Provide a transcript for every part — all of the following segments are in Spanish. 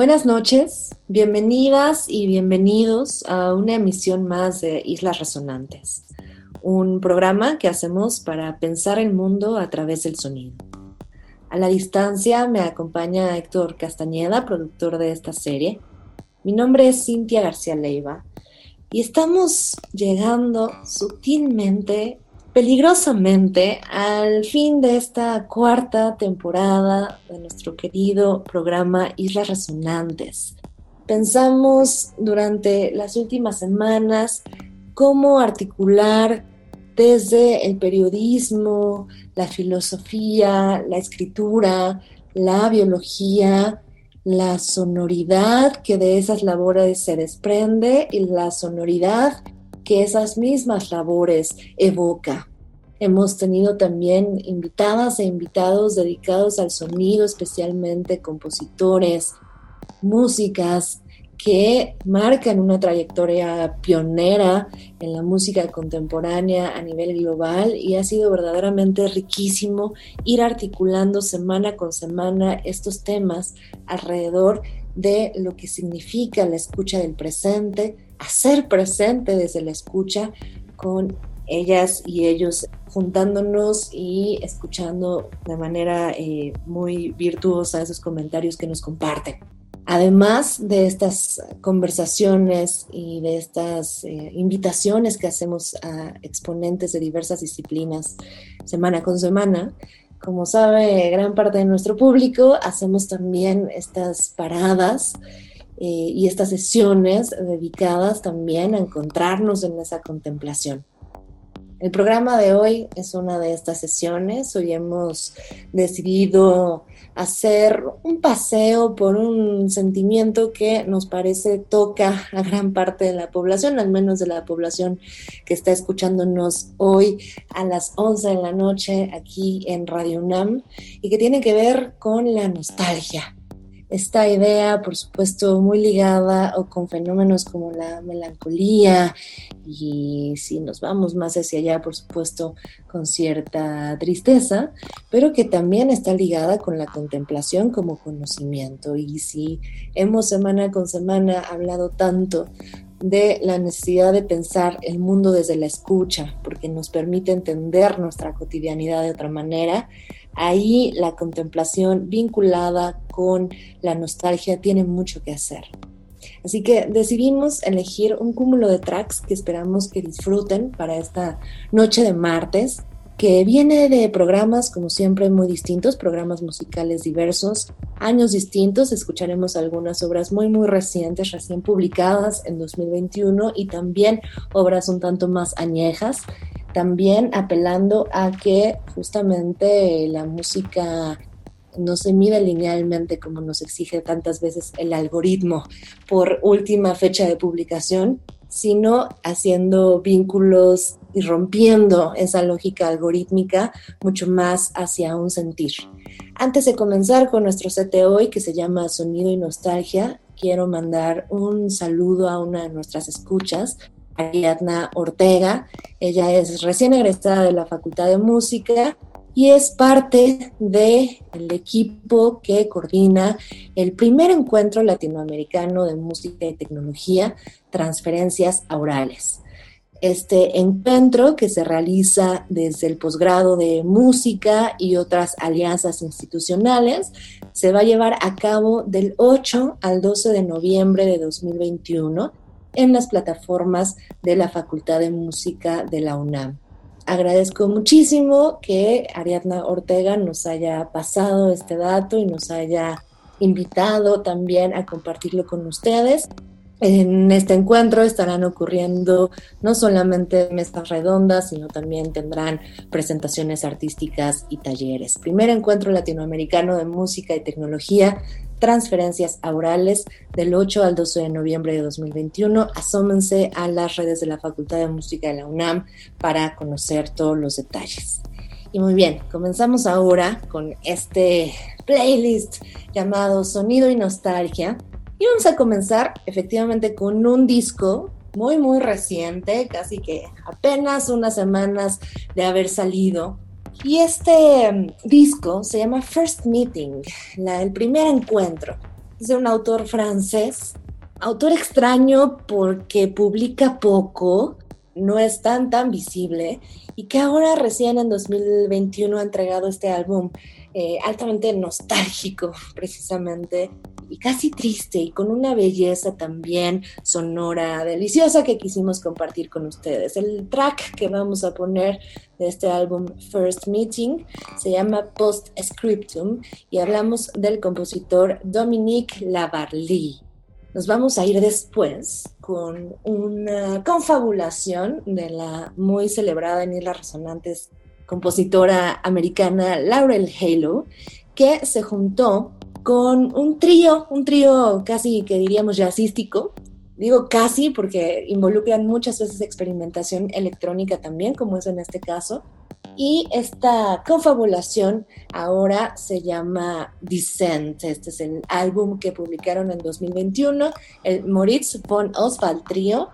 Buenas noches, bienvenidas y bienvenidos a una emisión más de Islas Resonantes, un programa que hacemos para pensar el mundo a través del sonido. A la distancia me acompaña Héctor Castañeda, productor de esta serie. Mi nombre es Cintia García Leiva y estamos llegando sutilmente, peligrosamente, al fin de esta cuarta temporada de nuestro querido programa Islas Resonantes. Pensamos durante las últimas semanas cómo articular desde el periodismo, la filosofía, la escritura, la biología, la sonoridad que de esas labores se desprende y la sonoridad que esas mismas labores evoca. Hemos tenido también invitadas e invitados dedicados al sonido, especialmente compositores, músicas, que marcan una trayectoria pionera en la música contemporánea a nivel global y ha sido verdaderamente riquísimo ir articulando semana con semana estos temas alrededor de lo que significa la escucha del presente, hacer presente desde la escucha con ellas y ellos juntándonos y escuchando de manera eh, muy virtuosa esos comentarios que nos comparten. Además de estas conversaciones y de estas eh, invitaciones que hacemos a exponentes de diversas disciplinas semana con semana, como sabe gran parte de nuestro público, hacemos también estas paradas eh, y estas sesiones dedicadas también a encontrarnos en esa contemplación. El programa de hoy es una de estas sesiones. Hoy hemos decidido hacer un paseo por un sentimiento que nos parece toca a gran parte de la población, al menos de la población que está escuchándonos hoy a las 11 de la noche aquí en Radio UNAM y que tiene que ver con la nostalgia esta idea, por supuesto, muy ligada o con fenómenos como la melancolía y si nos vamos más hacia allá, por supuesto, con cierta tristeza, pero que también está ligada con la contemplación como conocimiento. Y si hemos semana con semana hablado tanto de la necesidad de pensar el mundo desde la escucha, porque nos permite entender nuestra cotidianidad de otra manera, ahí la contemplación vinculada con la nostalgia tiene mucho que hacer. Así que decidimos elegir un cúmulo de tracks que esperamos que disfruten para esta noche de martes, que viene de programas, como siempre, muy distintos, programas musicales diversos, años distintos. Escucharemos algunas obras muy, muy recientes, recién publicadas en 2021 y también obras un tanto más añejas también apelando a que justamente la música no se mide linealmente como nos exige tantas veces el algoritmo por última fecha de publicación, sino haciendo vínculos y rompiendo esa lógica algorítmica mucho más hacia un sentir. Antes de comenzar con nuestro set de hoy que se llama Sonido y Nostalgia, quiero mandar un saludo a una de nuestras escuchas, Ariadna Ortega. Ella es recién egresada de la Facultad de Música y es parte del equipo que coordina el primer encuentro latinoamericano de música y tecnología, Transferencias Aurales. Este encuentro que se realiza desde el posgrado de música y otras alianzas institucionales se va a llevar a cabo del 8 al 12 de noviembre de 2021 en las plataformas de la Facultad de Música de la UNAM. Agradezco muchísimo que Ariadna Ortega nos haya pasado este dato y nos haya invitado también a compartirlo con ustedes. En este encuentro estarán ocurriendo no solamente mesas redondas, sino también tendrán presentaciones artísticas y talleres. Primer encuentro latinoamericano de música y tecnología, transferencias aurales del 8 al 12 de noviembre de 2021. Asómense a las redes de la Facultad de Música de la UNAM para conocer todos los detalles. Y muy bien, comenzamos ahora con este playlist llamado Sonido y Nostalgia y vamos a comenzar efectivamente con un disco muy, muy reciente, casi que apenas unas semanas de haber salido. Y este mm, disco se llama First Meeting, el primer encuentro. Es de un autor francés, autor extraño porque publica poco, no es tan tan visible y que ahora recién en 2021 ha entregado este álbum eh, altamente nostálgico precisamente y casi triste y con una belleza también sonora deliciosa que quisimos compartir con ustedes. El track que vamos a poner de este álbum First Meeting se llama Post Scriptum y hablamos del compositor Dominique Lavarly. Nos vamos a ir después con una confabulación de la muy celebrada en Islas Resonantes compositora americana Laurel Halo, que se juntó con un trío, un trío casi que diríamos jazzístico. Digo casi porque involucran muchas veces experimentación electrónica también, como es en este caso. Y esta confabulación ahora se llama Descent. Este es el álbum que publicaron en 2021, el Moritz von Oswald Trio,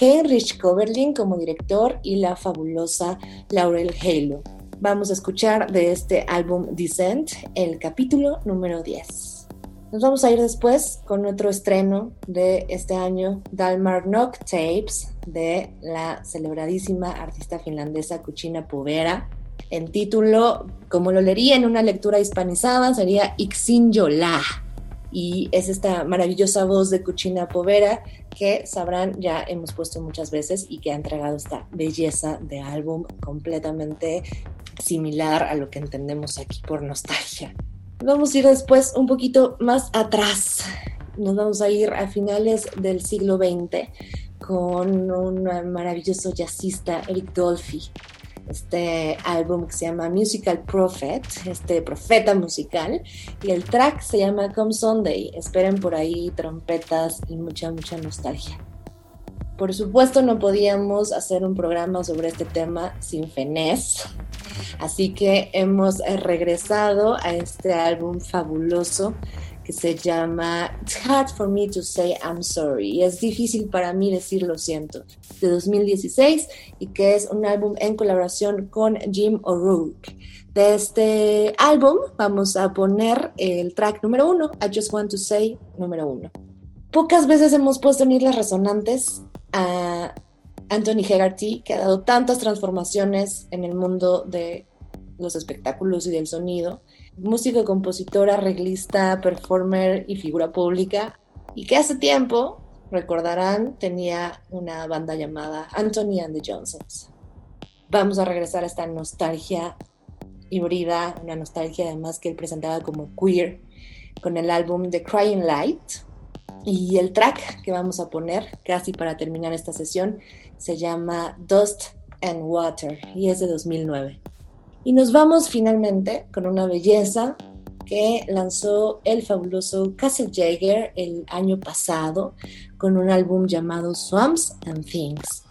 Heinrich Koberlin como director y la fabulosa Laurel Halo. Vamos a escuchar de este álbum Descent el capítulo número 10. Nos vamos a ir después con otro estreno de este año, Dalmar Nock Tapes, de la celebradísima artista finlandesa Kuchina Povera. En título, como lo leería en una lectura hispanizada, sería Ixin Yola y es esta maravillosa voz de Cuchina Povera que sabrán ya hemos puesto muchas veces y que ha entregado esta belleza de álbum completamente similar a lo que entendemos aquí por nostalgia. Vamos a ir después un poquito más atrás. Nos vamos a ir a finales del siglo XX con un maravilloso jazzista, Eric Dolphy, este álbum que se llama Musical Prophet, este profeta musical, y el track se llama Come Sunday. Esperen por ahí trompetas y mucha, mucha nostalgia. Por supuesto no podíamos hacer un programa sobre este tema sin Fenés, así que hemos regresado a este álbum fabuloso que se llama It's Hard for Me to Say I'm Sorry. Y es difícil para mí decir lo siento, de 2016 y que es un álbum en colaboración con Jim O'Rourke. De este álbum vamos a poner el track número uno, I Just Want to Say número uno. Pocas veces hemos puesto en Islas Resonantes a Anthony Hegarty, que ha dado tantas transformaciones en el mundo de los espectáculos y del sonido músico, compositor, arreglista, performer y figura pública, y que hace tiempo, recordarán, tenía una banda llamada Anthony and the Johnsons. Vamos a regresar a esta nostalgia híbrida, una nostalgia además que él presentaba como queer, con el álbum The Crying Light. Y el track que vamos a poner, casi para terminar esta sesión, se llama Dust and Water y es de 2009. Y nos vamos finalmente con una belleza que lanzó el fabuloso Castle Jagger el año pasado con un álbum llamado Swamps and Things.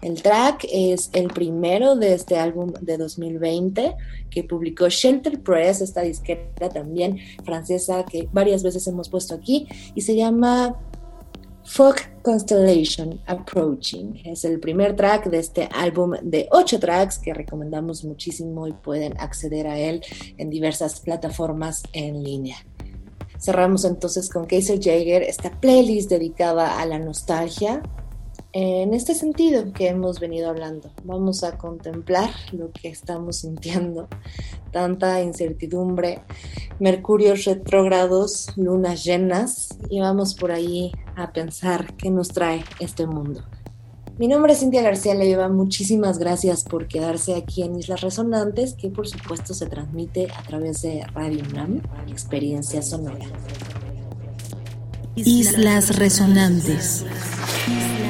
El track es el primero de este álbum de 2020 que publicó Shelter Press, esta disquera también francesa que varias veces hemos puesto aquí, y se llama Fog Constellation Approaching. Es el primer track de este álbum de ocho tracks que recomendamos muchísimo y pueden acceder a él en diversas plataformas en línea. Cerramos entonces con Kaiser Jaeger, esta playlist dedicada a la nostalgia, en este sentido que hemos venido hablando. Vamos a contemplar lo que estamos sintiendo, tanta incertidumbre, mercurios retrógrados, lunas llenas, y vamos por ahí a pensar qué nos trae este mundo. Mi nombre es Cintia García Leiva, muchísimas gracias por quedarse aquí en Islas Resonantes, que por supuesto se transmite a través de Radio UNAM, Experiencia Sonora. Islas Resonantes. Islas Resonantes.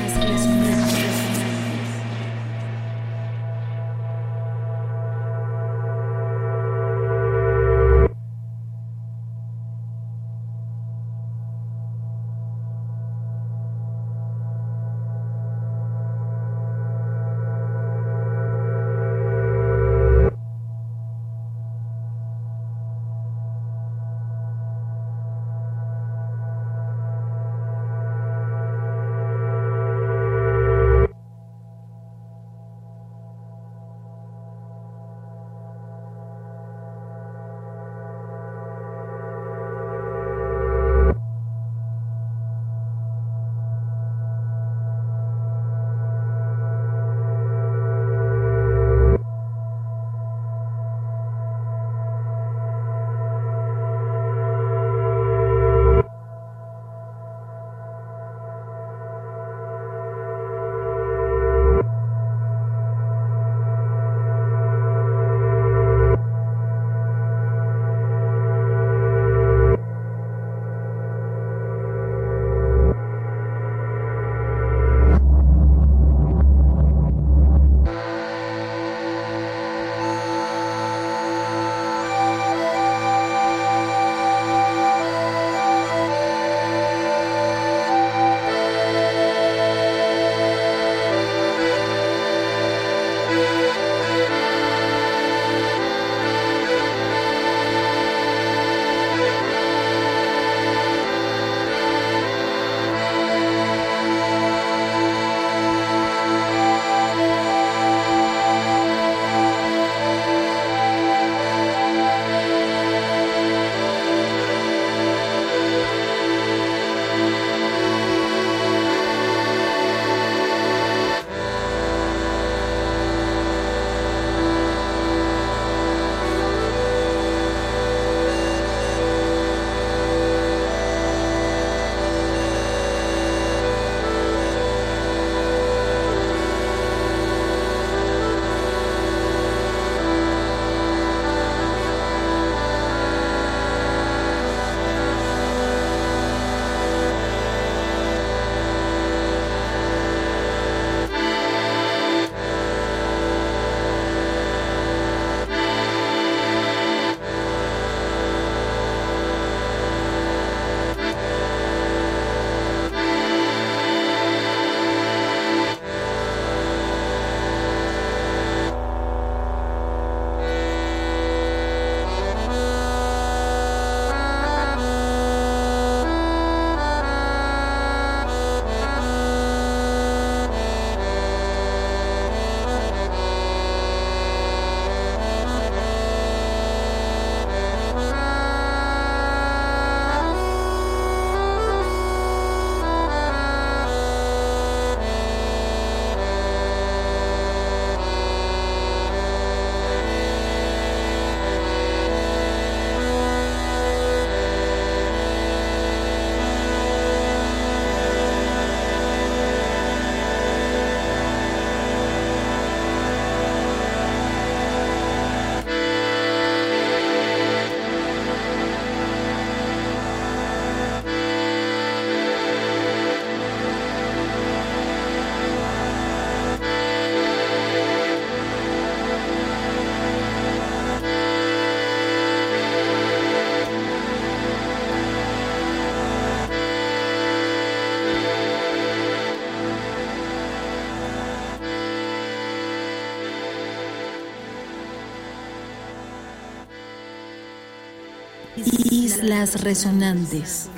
las resonantes.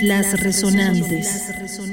Islas Resonantes.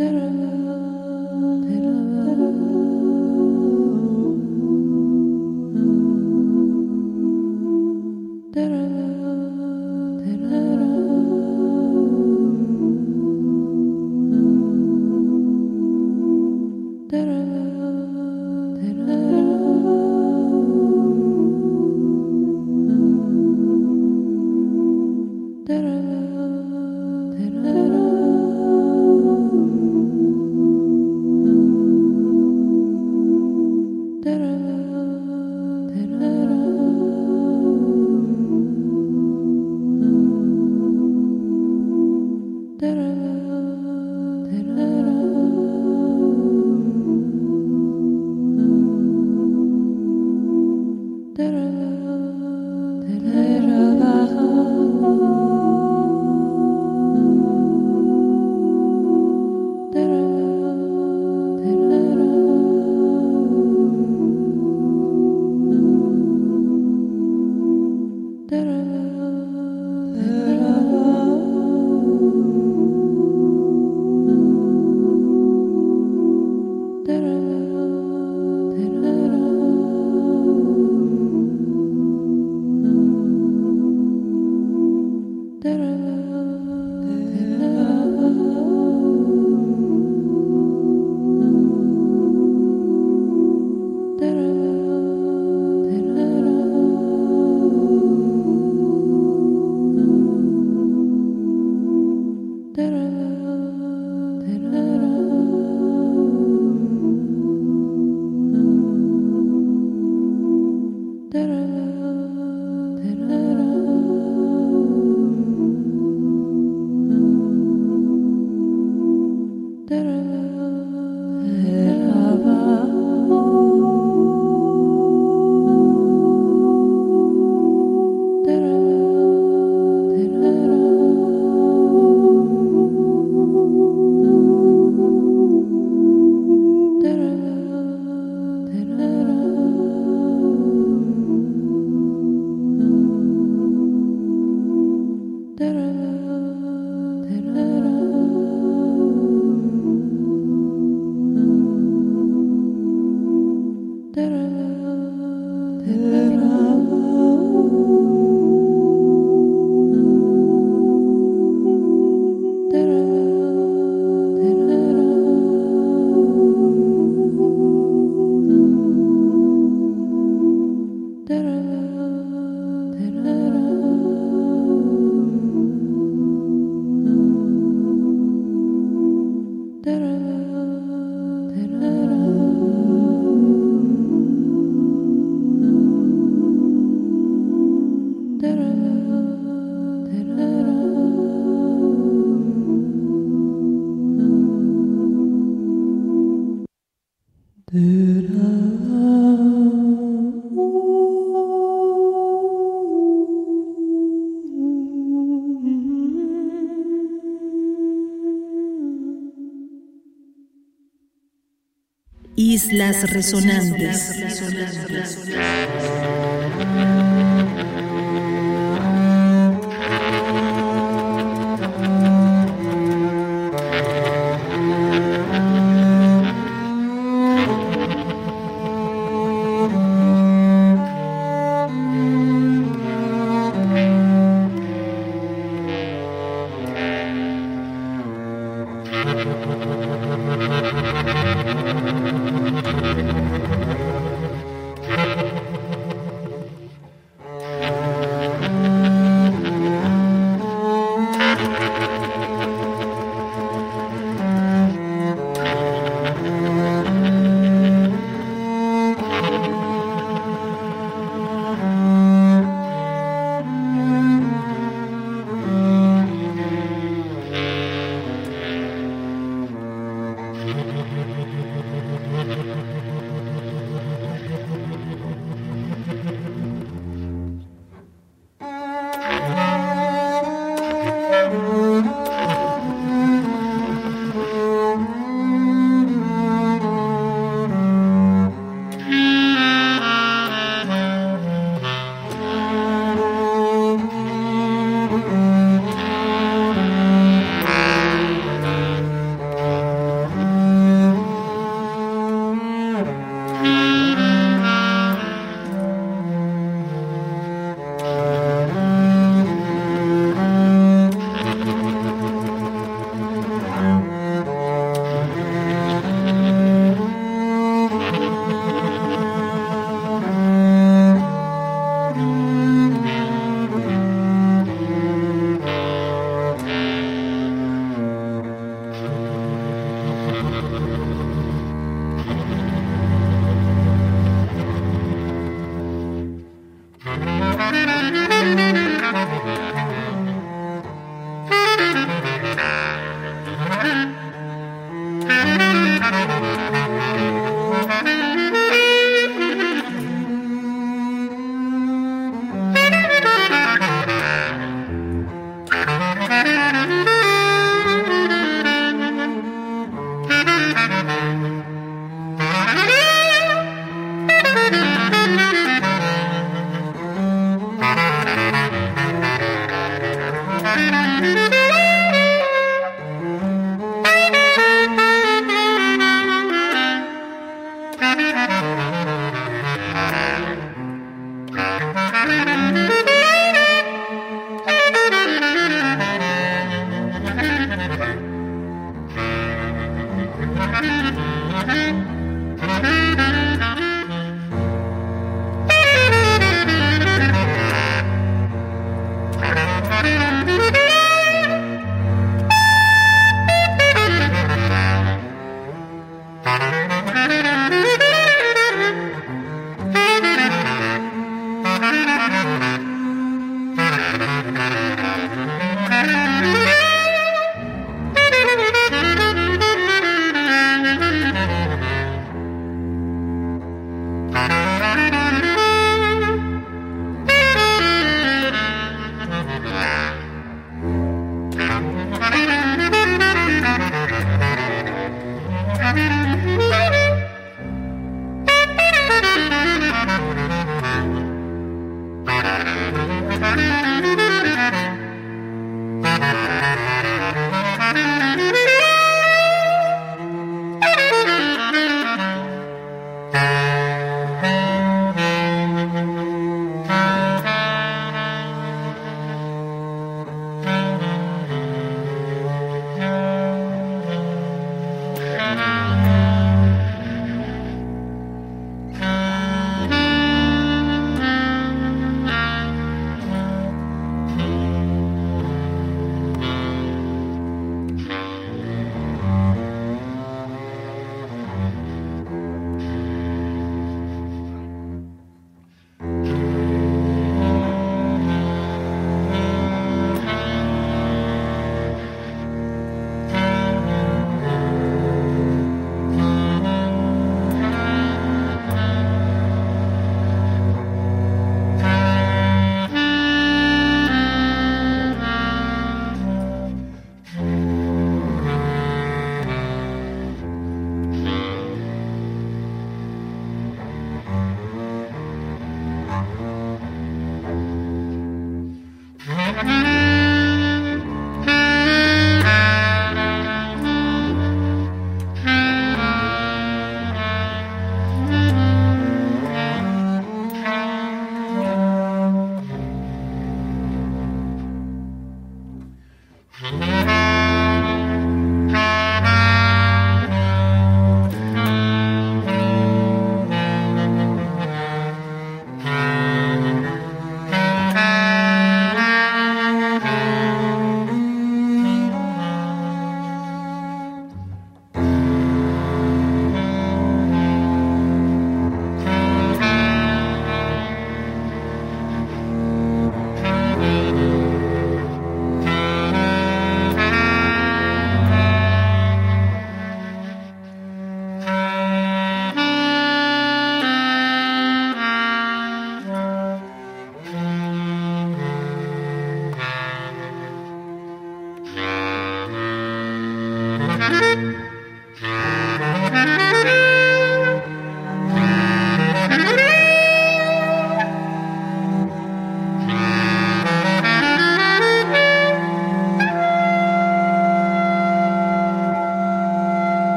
da da da Islas Resonantes.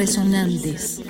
Resonantes.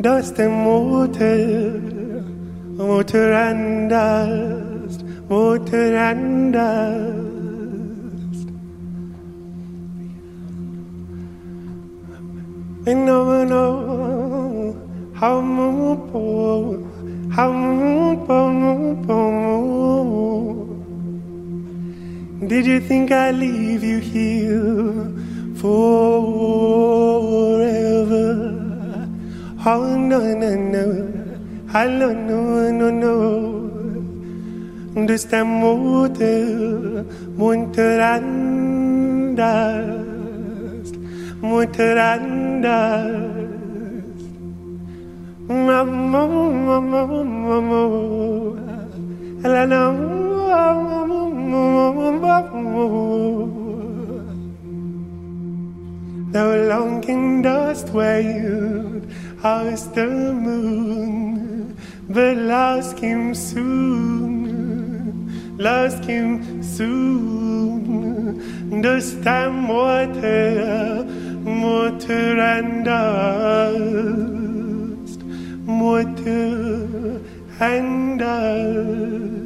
dust and water, water and dust, water and dust. And no one know how much, how much, Did you think I'd leave you here forever? Oh no no no, hello no no no. Dus der Mutter, munter anders, munter anders. Mamma, mm, mamma, mm, mamma, mm, la la, The longing dust wailed as the moon, but lost him soon, lost him soon. This time water, water and dust, water and dust.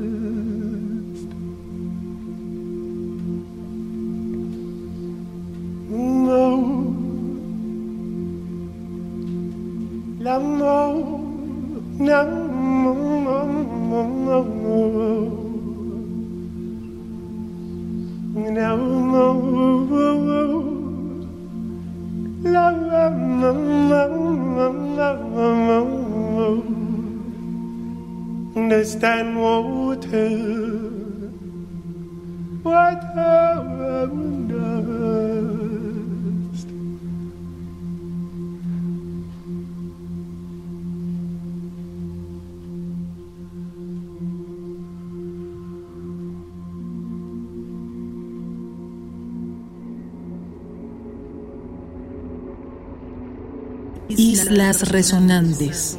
Understand water, water, water. Islas Resonantes.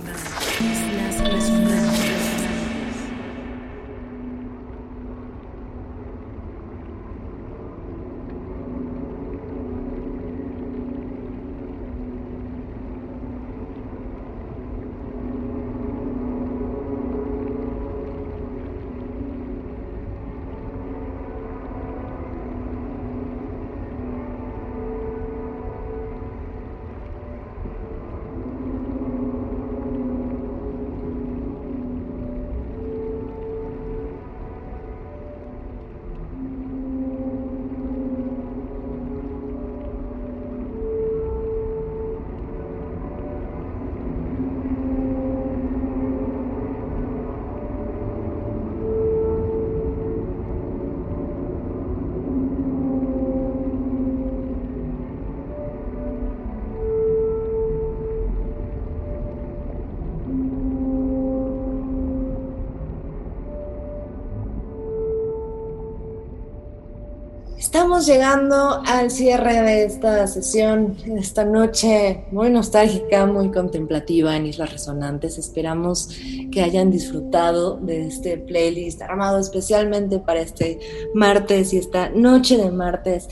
Estamos llegando al cierre de esta sesión, esta noche muy nostálgica, muy contemplativa en Islas Resonantes. Esperamos que hayan disfrutado de este playlist armado especialmente para este martes y esta noche de martes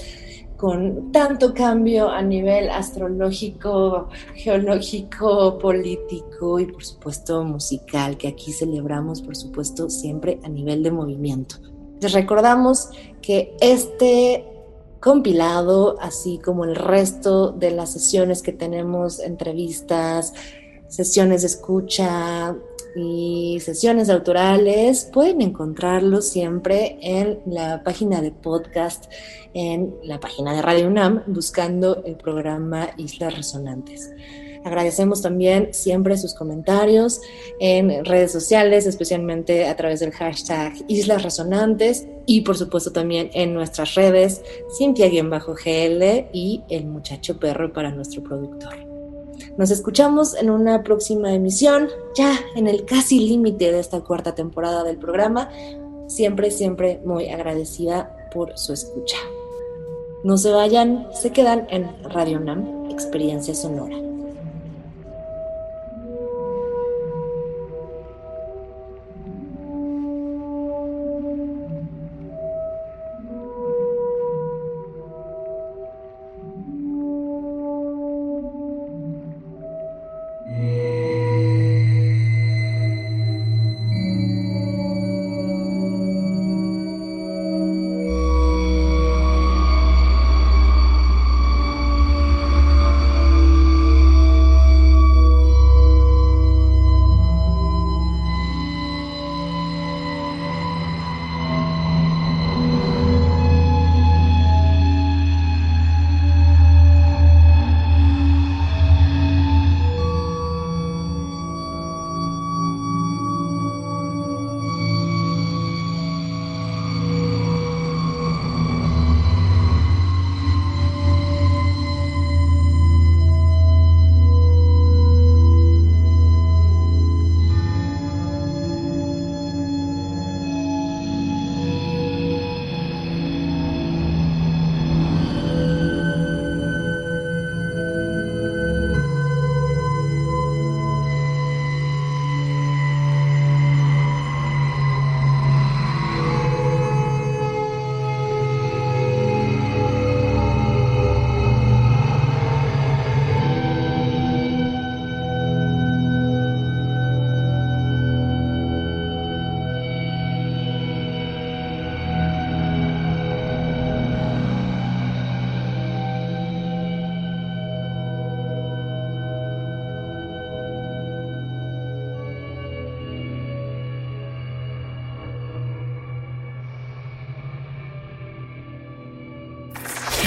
con tanto cambio a nivel astrológico, geológico, político y por supuesto musical, que aquí celebramos por supuesto siempre a nivel de movimiento. Les recordamos que este compilado, así como el resto de las sesiones que tenemos, entrevistas, sesiones de escucha y sesiones autorales, pueden encontrarlo siempre en la página de podcast, en la página de Radio UNAM, buscando el programa Islas Resonantes. Agradecemos también siempre sus comentarios en redes sociales, especialmente a través del hashtag Islas Resonantes y por supuesto también en nuestras redes Cintia-GL y el muchacho perro para nuestro productor. Nos escuchamos en una próxima emisión, ya en el casi límite de esta cuarta temporada del programa. Siempre, siempre muy agradecida por su escucha. No se vayan, se quedan en Radio NAM, Experiencia Sonora.